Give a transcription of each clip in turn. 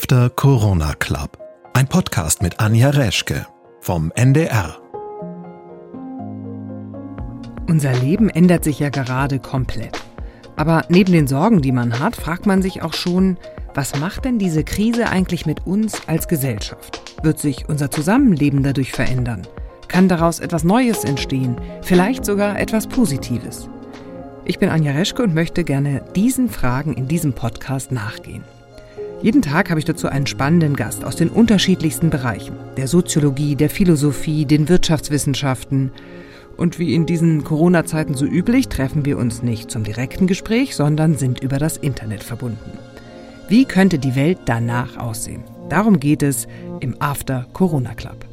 After Corona Club. Ein Podcast mit Anja Reschke vom NDR. Unser Leben ändert sich ja gerade komplett. Aber neben den Sorgen, die man hat, fragt man sich auch schon, was macht denn diese Krise eigentlich mit uns als Gesellschaft? Wird sich unser Zusammenleben dadurch verändern? Kann daraus etwas Neues entstehen? Vielleicht sogar etwas Positives? Ich bin Anja Reschke und möchte gerne diesen Fragen in diesem Podcast nachgehen. Jeden Tag habe ich dazu einen spannenden Gast aus den unterschiedlichsten Bereichen, der Soziologie, der Philosophie, den Wirtschaftswissenschaften. Und wie in diesen Corona-Zeiten so üblich, treffen wir uns nicht zum direkten Gespräch, sondern sind über das Internet verbunden. Wie könnte die Welt danach aussehen? Darum geht es im After Corona Club.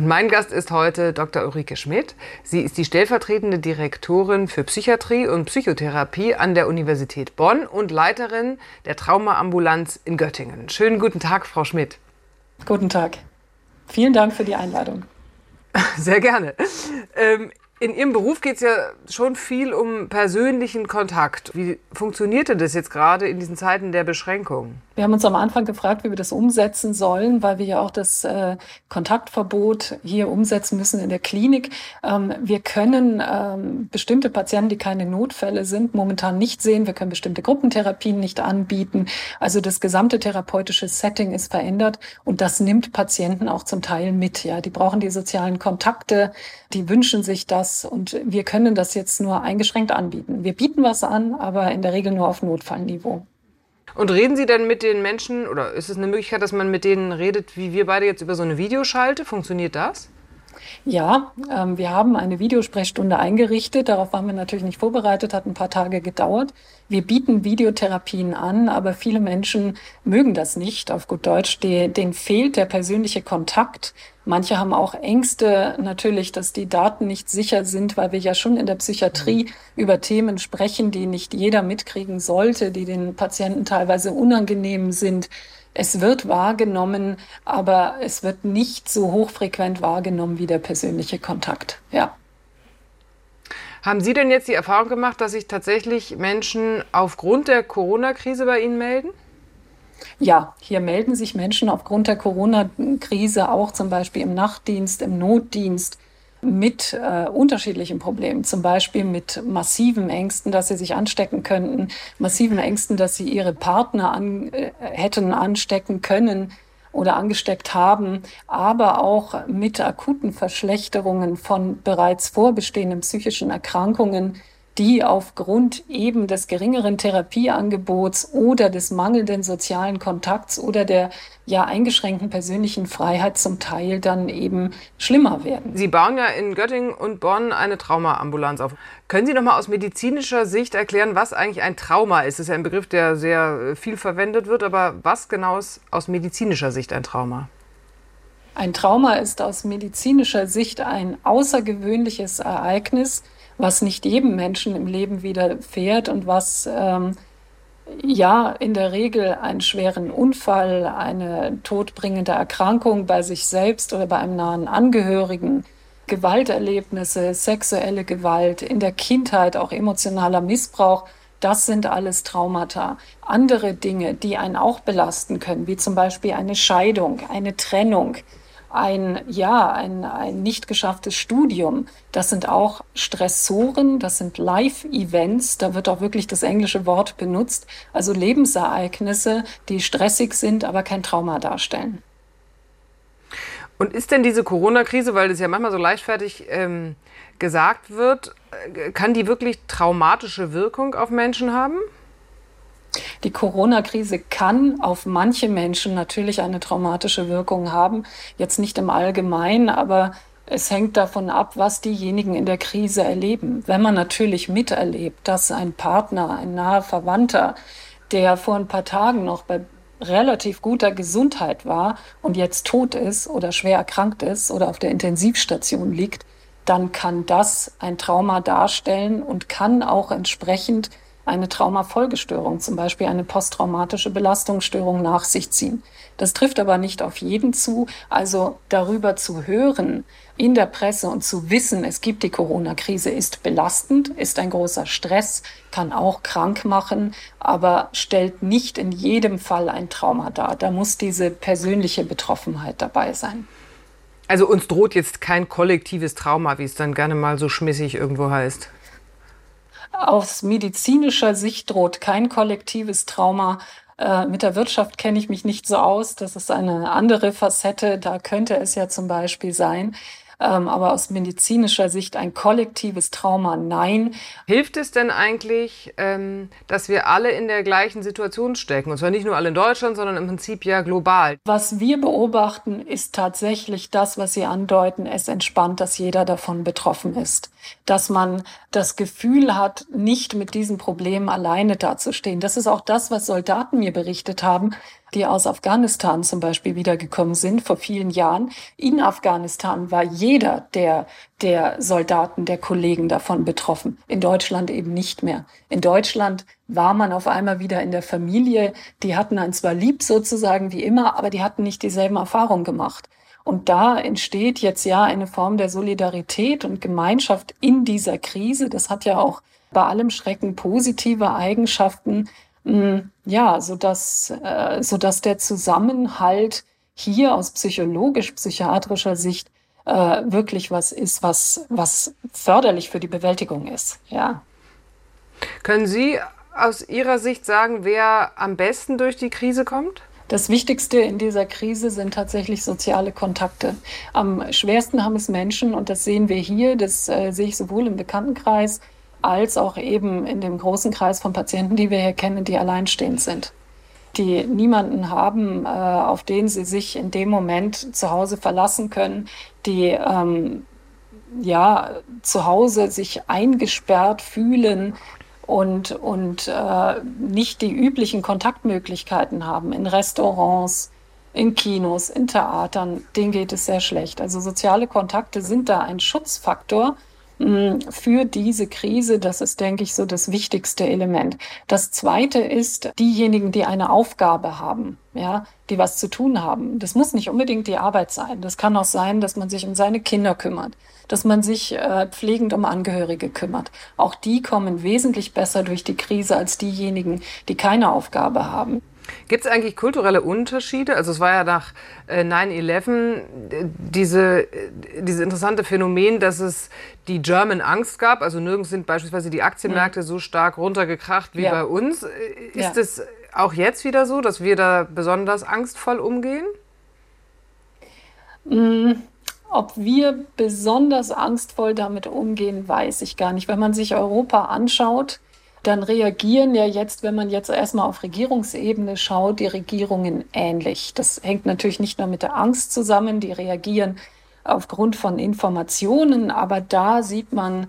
Und mein Gast ist heute Dr. Ulrike Schmidt. Sie ist die stellvertretende Direktorin für Psychiatrie und Psychotherapie an der Universität Bonn und Leiterin der Traumaambulanz in Göttingen. Schönen guten Tag, Frau Schmidt. Guten Tag. Vielen Dank für die Einladung. Sehr gerne. Ähm, in Ihrem Beruf geht es ja schon viel um persönlichen Kontakt. Wie funktionierte das jetzt gerade in diesen Zeiten der Beschränkung? Wir haben uns am Anfang gefragt, wie wir das umsetzen sollen, weil wir ja auch das äh, Kontaktverbot hier umsetzen müssen in der Klinik. Ähm, wir können ähm, bestimmte Patienten, die keine Notfälle sind, momentan nicht sehen. Wir können bestimmte Gruppentherapien nicht anbieten. Also das gesamte therapeutische Setting ist verändert und das nimmt Patienten auch zum Teil mit. Ja, die brauchen die sozialen Kontakte, die wünschen sich das und wir können das jetzt nur eingeschränkt anbieten. Wir bieten was an, aber in der Regel nur auf Notfallniveau. Und reden Sie denn mit den Menschen oder ist es eine Möglichkeit, dass man mit denen redet, wie wir beide jetzt über so eine Videoschalte? Funktioniert das? Ja, ähm, wir haben eine Videosprechstunde eingerichtet. Darauf waren wir natürlich nicht vorbereitet, hat ein paar Tage gedauert. Wir bieten Videotherapien an, aber viele Menschen mögen das nicht. Auf gut Deutsch, denen fehlt der persönliche Kontakt. Manche haben auch Ängste natürlich, dass die Daten nicht sicher sind, weil wir ja schon in der Psychiatrie mhm. über Themen sprechen, die nicht jeder mitkriegen sollte, die den Patienten teilweise unangenehm sind. Es wird wahrgenommen, aber es wird nicht so hochfrequent wahrgenommen wie der persönliche Kontakt. Ja. Haben Sie denn jetzt die Erfahrung gemacht, dass sich tatsächlich Menschen aufgrund der Corona-Krise bei Ihnen melden? Ja, hier melden sich Menschen aufgrund der Corona-Krise auch zum Beispiel im Nachtdienst, im Notdienst mit äh, unterschiedlichen Problemen, zum Beispiel mit massiven Ängsten, dass sie sich anstecken könnten, massiven Ängsten, dass sie ihre Partner an, äh, hätten anstecken können oder angesteckt haben, aber auch mit akuten Verschlechterungen von bereits vorbestehenden psychischen Erkrankungen, die aufgrund eben des geringeren Therapieangebots oder des mangelnden sozialen Kontakts oder der ja eingeschränkten persönlichen Freiheit zum Teil dann eben schlimmer werden. Sie bauen ja in Göttingen und Bonn eine Traumaambulanz auf. Können Sie noch mal aus medizinischer Sicht erklären, was eigentlich ein Trauma ist? Das ist ja ein Begriff, der sehr viel verwendet wird, aber was genau ist aus medizinischer Sicht ein Trauma? Ein Trauma ist aus medizinischer Sicht ein außergewöhnliches Ereignis, was nicht jedem Menschen im Leben widerfährt und was ähm, ja in der Regel einen schweren Unfall, eine todbringende Erkrankung bei sich selbst oder bei einem nahen Angehörigen, Gewalterlebnisse, sexuelle Gewalt, in der Kindheit auch emotionaler Missbrauch, das sind alles Traumata. Andere Dinge, die einen auch belasten können, wie zum Beispiel eine Scheidung, eine Trennung, ein, ja, ein, ein nicht geschafftes Studium. Das sind auch Stressoren, das sind Live-Events, da wird auch wirklich das englische Wort benutzt, also Lebensereignisse, die stressig sind, aber kein Trauma darstellen. Und ist denn diese Corona-Krise, weil das ja manchmal so leichtfertig ähm, gesagt wird, äh, kann die wirklich traumatische Wirkung auf Menschen haben? Die Corona-Krise kann auf manche Menschen natürlich eine traumatische Wirkung haben. Jetzt nicht im Allgemeinen, aber es hängt davon ab, was diejenigen in der Krise erleben. Wenn man natürlich miterlebt, dass ein Partner, ein naher Verwandter, der vor ein paar Tagen noch bei relativ guter Gesundheit war und jetzt tot ist oder schwer erkrankt ist oder auf der Intensivstation liegt, dann kann das ein Trauma darstellen und kann auch entsprechend eine Traumafolgestörung, zum Beispiel eine posttraumatische Belastungsstörung nach sich ziehen. Das trifft aber nicht auf jeden zu. Also darüber zu hören in der Presse und zu wissen, es gibt die Corona-Krise, ist belastend, ist ein großer Stress, kann auch krank machen, aber stellt nicht in jedem Fall ein Trauma dar. Da muss diese persönliche Betroffenheit dabei sein. Also uns droht jetzt kein kollektives Trauma, wie es dann gerne mal so schmissig irgendwo heißt. Aus medizinischer Sicht droht kein kollektives Trauma. Äh, mit der Wirtschaft kenne ich mich nicht so aus. Das ist eine andere Facette. Da könnte es ja zum Beispiel sein ähm, aber aus medizinischer Sicht ein kollektives Trauma nein. Hilft es denn eigentlich, ähm, dass wir alle in der gleichen Situation stecken? Und zwar nicht nur alle in Deutschland, sondern im Prinzip ja global. Was wir beobachten, ist tatsächlich das, was Sie andeuten. Es entspannt, dass jeder davon betroffen ist. Dass man das Gefühl hat, nicht mit diesen Problemen alleine dazustehen. Das ist auch das, was Soldaten mir berichtet haben, die aus Afghanistan zum Beispiel wiedergekommen sind vor vielen Jahren. In Afghanistan war jeder der, der Soldaten, der Kollegen davon betroffen. In Deutschland eben nicht mehr. In Deutschland war man auf einmal wieder in der Familie. Die hatten einen zwar lieb sozusagen wie immer, aber die hatten nicht dieselben Erfahrungen gemacht. Und da entsteht jetzt ja eine Form der Solidarität und Gemeinschaft in dieser Krise. Das hat ja auch bei allem Schrecken positive Eigenschaften, ja, so dass, äh, so dass der Zusammenhalt hier aus psychologisch-psychiatrischer Sicht äh, wirklich was ist, was, was förderlich für die Bewältigung ist. Ja. Können Sie aus Ihrer Sicht sagen, wer am besten durch die Krise kommt? Das Wichtigste in dieser Krise sind tatsächlich soziale Kontakte. Am schwersten haben es Menschen, und das sehen wir hier, das äh, sehe ich sowohl im Bekanntenkreis als auch eben in dem großen Kreis von Patienten, die wir hier kennen, die alleinstehend sind, die niemanden haben, äh, auf den sie sich in dem Moment zu Hause verlassen können, die ähm, ja zu Hause sich eingesperrt fühlen und, und äh, nicht die üblichen Kontaktmöglichkeiten haben in Restaurants, in Kinos, in Theatern, denen geht es sehr schlecht. Also soziale Kontakte sind da ein Schutzfaktor, für diese Krise. Das ist, denke ich, so das wichtigste Element. Das zweite ist diejenigen, die eine Aufgabe haben, ja, die was zu tun haben. Das muss nicht unbedingt die Arbeit sein. Das kann auch sein, dass man sich um seine Kinder kümmert, dass man sich äh, pflegend um Angehörige kümmert. Auch die kommen wesentlich besser durch die Krise als diejenigen, die keine Aufgabe haben. Gibt es eigentlich kulturelle Unterschiede? Also es war ja nach äh, 9-11 äh, diese, äh, diese interessante Phänomen, dass es die German Angst gab. Also nirgends sind beispielsweise die Aktienmärkte mhm. so stark runtergekracht wie ja. bei uns. Äh, ist es ja. auch jetzt wieder so, dass wir da besonders angstvoll umgehen? Mhm. Ob wir besonders angstvoll damit umgehen, weiß ich gar nicht. Wenn man sich Europa anschaut, dann reagieren ja jetzt, wenn man jetzt erstmal auf Regierungsebene schaut, die Regierungen ähnlich. Das hängt natürlich nicht nur mit der Angst zusammen, die reagieren aufgrund von Informationen, aber da sieht man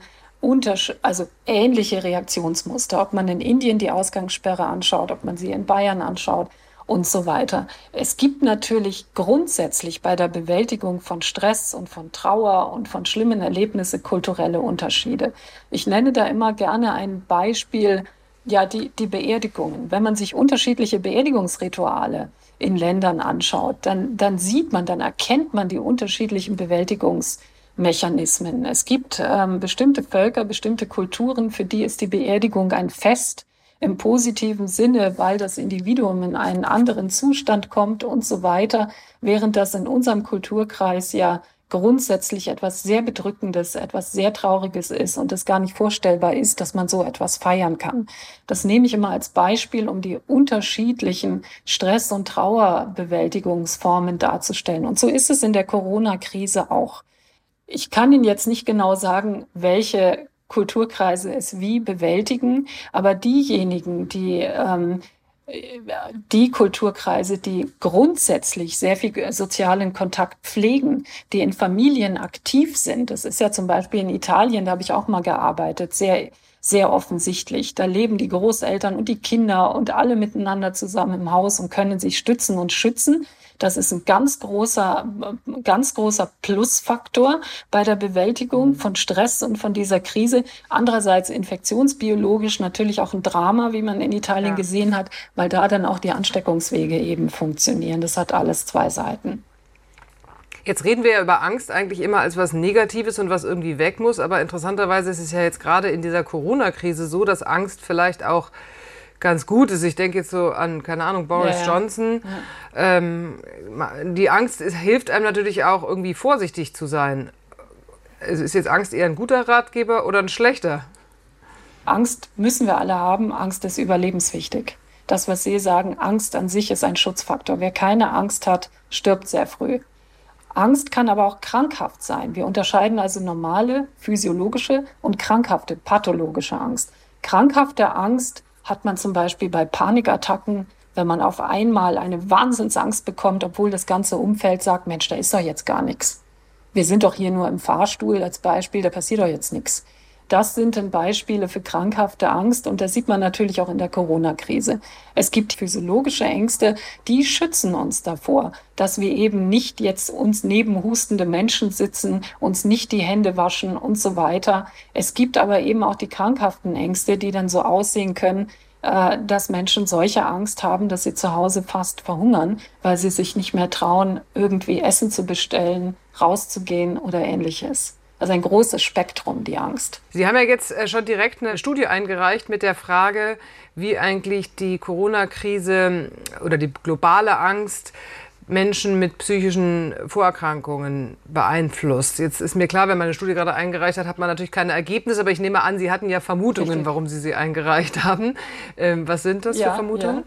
also ähnliche Reaktionsmuster, ob man in Indien die Ausgangssperre anschaut, ob man sie in Bayern anschaut und so weiter. Es gibt natürlich grundsätzlich bei der Bewältigung von Stress und von Trauer und von schlimmen Erlebnissen kulturelle Unterschiede. Ich nenne da immer gerne ein Beispiel, ja, die, die Beerdigungen. Wenn man sich unterschiedliche Beerdigungsrituale in Ländern anschaut, dann, dann sieht man, dann erkennt man die unterschiedlichen Bewältigungsmechanismen. Es gibt ähm, bestimmte Völker, bestimmte Kulturen, für die ist die Beerdigung ein Fest, im positiven Sinne, weil das Individuum in einen anderen Zustand kommt und so weiter, während das in unserem Kulturkreis ja grundsätzlich etwas sehr Bedrückendes, etwas sehr Trauriges ist und es gar nicht vorstellbar ist, dass man so etwas feiern kann. Das nehme ich immer als Beispiel, um die unterschiedlichen Stress- und Trauerbewältigungsformen darzustellen. Und so ist es in der Corona-Krise auch. Ich kann Ihnen jetzt nicht genau sagen, welche Kulturkreise es wie bewältigen. Aber diejenigen, die ähm, die Kulturkreise, die grundsätzlich sehr viel sozialen Kontakt pflegen, die in Familien aktiv sind. Das ist ja zum Beispiel in Italien, da habe ich auch mal gearbeitet, sehr, sehr offensichtlich. Da leben die Großeltern und die Kinder und alle miteinander zusammen im Haus und können sich stützen und schützen Das ist ein ganz großer, ganz großer Plusfaktor bei der Bewältigung mhm. von Stress und von dieser Krise. Andererseits infektionsbiologisch natürlich auch ein Drama, wie man in Italien ja. gesehen hat, weil da dann auch die Ansteckungswege eben funktionieren. Das hat alles zwei Seiten. Jetzt reden wir ja über Angst eigentlich immer als was Negatives und was irgendwie weg muss. Aber interessanterweise ist es ja jetzt gerade in dieser Corona-Krise so, dass Angst vielleicht auch ganz gut ist. Ich denke jetzt so an, keine Ahnung, Boris ja, ja. Johnson. Ja. Ähm, die Angst ist, hilft einem natürlich auch irgendwie vorsichtig zu sein. Ist jetzt Angst eher ein guter Ratgeber oder ein schlechter? Angst müssen wir alle haben. Angst ist überlebenswichtig. Das, was Sie sagen, Angst an sich ist ein Schutzfaktor. Wer keine Angst hat, stirbt sehr früh. Angst kann aber auch krankhaft sein. Wir unterscheiden also normale physiologische und krankhafte pathologische Angst. Krankhafte Angst hat man zum Beispiel bei Panikattacken, wenn man auf einmal eine Wahnsinnsangst bekommt, obwohl das ganze Umfeld sagt, Mensch, da ist doch jetzt gar nichts. Wir sind doch hier nur im Fahrstuhl als Beispiel, da passiert doch jetzt nichts. Das sind dann Beispiele für krankhafte Angst und das sieht man natürlich auch in der Corona-Krise. Es gibt physiologische Ängste, die schützen uns davor, dass wir eben nicht jetzt uns neben hustende Menschen sitzen, uns nicht die Hände waschen und so weiter. Es gibt aber eben auch die krankhaften Ängste, die dann so aussehen können, äh, dass Menschen solche Angst haben, dass sie zu Hause fast verhungern, weil sie sich nicht mehr trauen, irgendwie Essen zu bestellen, rauszugehen oder ähnliches. Also ein großes Spektrum, die Angst. Sie haben ja jetzt äh, schon direkt eine Studie eingereicht mit der Frage, wie eigentlich die Corona-Krise oder die globale Angst Menschen mit psychischen Vorerkrankungen beeinflusst. Jetzt ist mir klar, wenn man eine Studie gerade eingereicht hat, hat man natürlich keine Ergebnisse, aber ich nehme an, Sie hatten ja Vermutungen, Richtig. warum Sie sie eingereicht haben. Ähm, was sind das ja, für Vermutungen? Ja.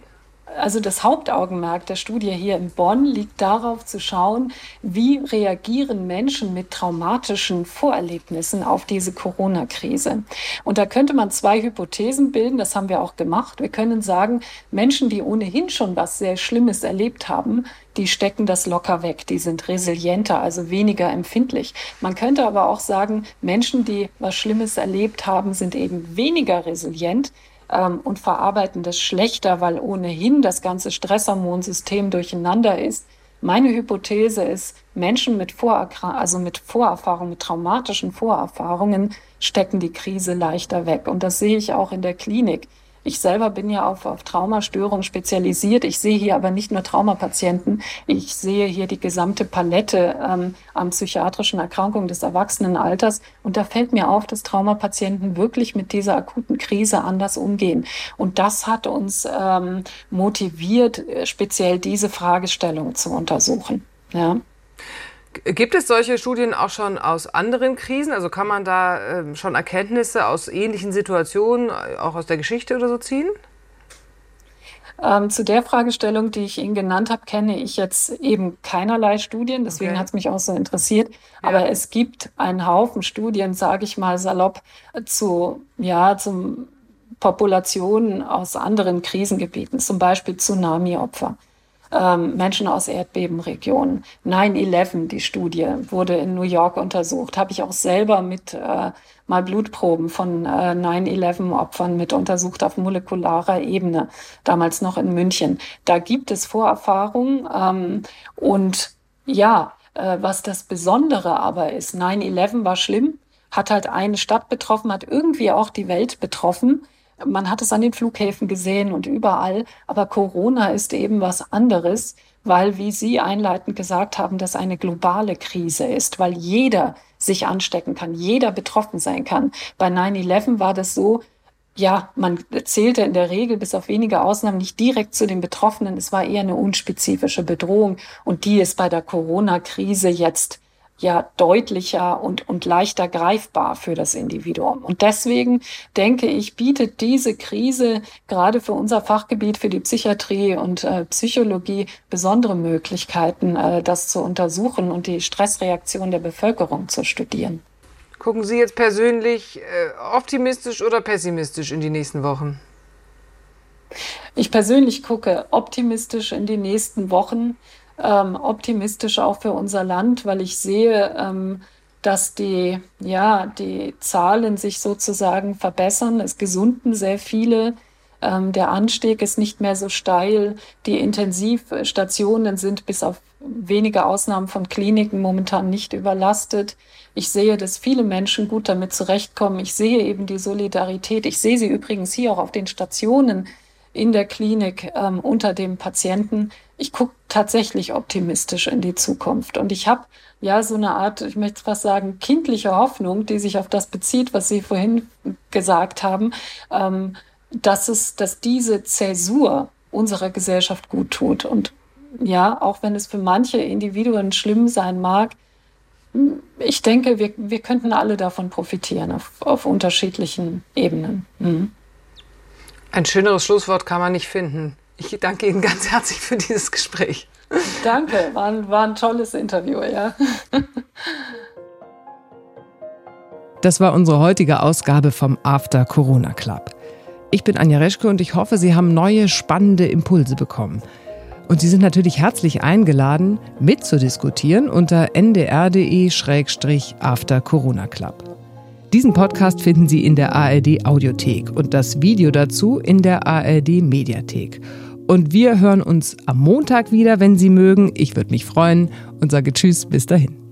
Also das Hauptaugenmerk der Studie hier in Bonn liegt darauf zu schauen, wie reagieren Menschen mit traumatischen Vorerlebnissen auf diese Corona-Krise. Und da könnte man zwei Hypothesen bilden, das haben wir auch gemacht. Wir können sagen, Menschen, die ohnehin schon was sehr Schlimmes erlebt haben, die stecken das locker weg, die sind resilienter, also weniger empfindlich. Man könnte aber auch sagen, Menschen, die was Schlimmes erlebt haben, sind eben weniger resilient, ähm, und verarbeiten das schlechter, weil ohnehin das ganze Stresshormonsystem durcheinander ist. Meine Hypothese ist, Menschen mit, Vorerkra also mit Vorerfahrungen, mit traumatischen Vorerfahrungen stecken die Krise leichter weg. Und das sehe ich auch in der Klinik. Ich selber bin ja auf, auf Traumastörungen spezialisiert. Ich sehe hier aber nicht nur Traumapatienten. Ich sehe hier die gesamte Palette ähm, an psychiatrischen Erkrankungen des Erwachsenenalters. Und da fällt mir auf, dass Traumapatienten wirklich mit dieser akuten Krise anders umgehen. Und das hat uns ähm, motiviert, speziell diese Fragestellung zu untersuchen. Ja. Gibt es solche Studien auch schon aus anderen Krisen? Also kann man da äh, schon Erkenntnisse aus ähnlichen Situationen, äh, auch aus der Geschichte oder so ziehen? Ähm, zu der Fragestellung, die ich Ihnen genannt habe, kenne ich jetzt eben keinerlei Studien. Deswegen okay. hat es mich auch so interessiert. Ja. Aber es gibt einen Haufen Studien, sage ich mal salopp, zu, ja, zum Populationen aus anderen Krisengebieten, zum Beispiel Tsunami-Opfer ähm, Menschen aus Erdbebenregionen. 9-11, die Studie, wurde in New York untersucht. Habe ich auch selber mit äh, mal Blutproben von äh, 9-11-Opfern mit untersucht auf molekularer Ebene, damals noch in München. Da gibt es Vorerfahrungen ähm, und ja, äh, was das Besondere aber ist, 9-11 war schlimm, hat halt eine Stadt betroffen, hat irgendwie auch die Welt betroffen. Man hat es an den Flughäfen gesehen und überall. Aber Corona ist eben was anderes, weil, wie Sie einleitend gesagt haben, das eine globale Krise ist, weil jeder sich anstecken kann, jeder betroffen sein kann. Bei 9-11 war das so, ja, man zählte in der Regel bis auf wenige Ausnahmen nicht direkt zu den Betroffenen. Es war eher eine unspezifische Bedrohung und die ist bei der Corona-Krise jetzt ja deutlicher und, und leichter greifbar für das Individuum. Und deswegen denke ich, bietet diese Krise gerade für unser Fachgebiet, für die Psychiatrie und äh, Psychologie besondere Möglichkeiten, äh, das zu untersuchen und die Stressreaktion der Bevölkerung zu studieren. Gucken Sie jetzt persönlich äh, optimistisch oder pessimistisch in die nächsten Wochen? Ich persönlich gucke optimistisch in die nächsten Wochen ähm, optimistisch auch für unser Land, weil ich sehe, ähm, dass die, ja, die Zahlen sich sozusagen verbessern. Es gesunden sehr viele. Ähm, der Anstieg ist nicht mehr so steil. Die Intensivstationen sind bis auf wenige Ausnahmen von Kliniken momentan nicht überlastet. Ich sehe, dass viele Menschen gut damit zurechtkommen. Ich sehe eben die Solidarität. Ich sehe sie übrigens hier auch auf den Stationen in der Klinik ähm, unter dem Patienten. Ich gucke tatsächlich optimistisch in die Zukunft. Und ich habe ja so eine Art, ich möchte fast sagen, kindliche Hoffnung, die sich auf das bezieht, was Sie vorhin gesagt haben, ähm, dass es, dass diese Zäsur unserer Gesellschaft gut tut. Und ja, auch wenn es für manche Individuen schlimm sein mag, ich denke, wir, wir könnten alle davon profitieren auf, auf unterschiedlichen Ebenen. Mhm. Ein schöneres Schlusswort kann man nicht finden. Ich danke Ihnen ganz herzlich für dieses Gespräch. Danke, war ein, war ein tolles Interview, ja. Das war unsere heutige Ausgabe vom After Corona Club. Ich bin Anja Reschke und ich hoffe, Sie haben neue spannende Impulse bekommen. Und Sie sind natürlich herzlich eingeladen, mitzudiskutieren unter ndr.de-after Corona Club. Diesen Podcast finden Sie in der ARD Audiothek und das Video dazu in der ARD Mediathek. Und wir hören uns am Montag wieder, wenn Sie mögen. Ich würde mich freuen und sage Tschüss, bis dahin.